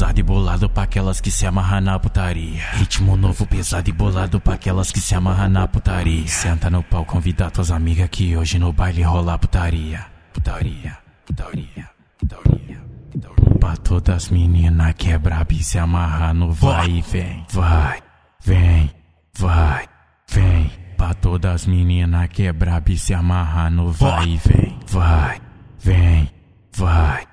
pesado e bolado pra aquelas que se amarram na putaria. Ritmo novo, pesado e bolado pra aquelas que se amarram na putaria. Senta no pau, convida tuas amigas que hoje no baile rola putaria. Putaria, putaria, putaria. putaria. Pra todas as meninas que é braba e se amarra no vai e vem, vai, vem, vai, vem. Pra todas as meninas que é braba e se amarra no vai e vem, vai, vem, vai.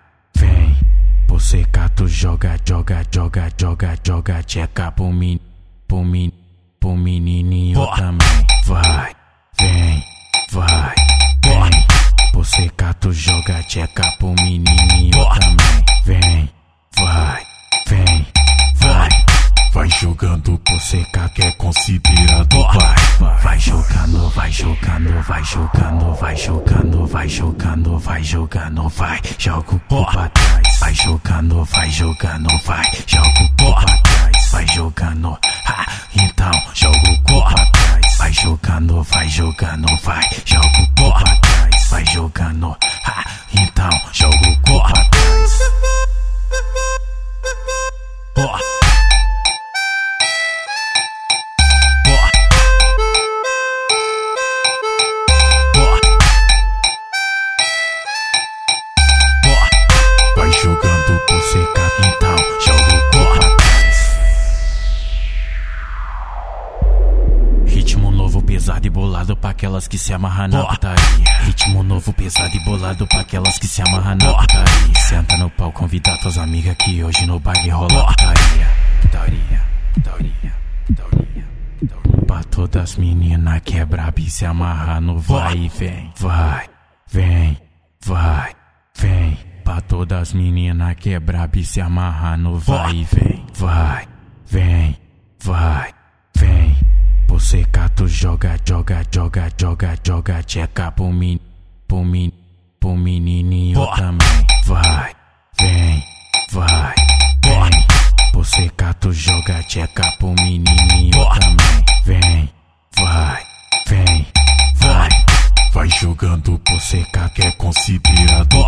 Você cato joga, joga, joga, joga, joga, tcheca pro min, pro min, pro menininho também. Vai, vem, vai, vem. Você cato joga, tcheca pro menininho também. Vem, vai, vem, vai. Vai jogando, você que é considerado vai. Vai jogando, vai jogando, vai jogando, vai jogando, vai jogando, vai jogando, vai. Joga o cu pra trás. Vai jogando, vai jogando, vai. Joga o cu pra trás. Vai jogando, ha, então joga o cu pra trás. Vai jogando, vai jogando, vai. Joga o cu pra trás. Vai jogando, ha, então joga o cu pra trás. Jogando por secar, então. Ritmo novo, pesado e bolado pra aquelas que se amarram na putaria. Ritmo novo, pesado e bolado pra aquelas que se amarram na putaria. Senta no pau, convida tuas amigas que hoje no baile rola putaria. Putaria, putaria, putaria. putaria. Pra todas as meninas que é braba e se amarra no vai e vem, vai, vem, todas as meninas que braba e se amarra no vai e vem, vai, vem, vai, vem. Você cato joga, joga, joga, joga, joga, tcheca pro min, pro min, pro menininho também. Vai, vem, vai, Jogando, você que é considerado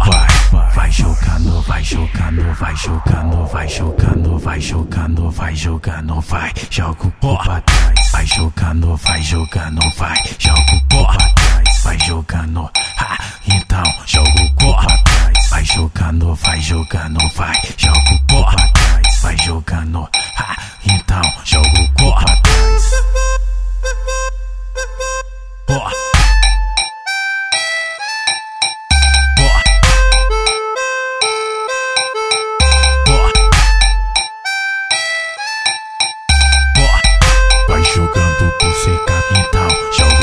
vai. Vai jogando, vai jogando, vai jogando, vai jogando, vai jogando, vai jogando, vai. Joga o pra trás. Vai jogando, vai jogando, vai. Joga o pra trás. Vai jogando, ha, então joga o cu pra trás. Vai jogando, vai jogando, vai. Joga o pra trás. Vai jogando, ha, então joga o pra trás. jogando por secar quintal.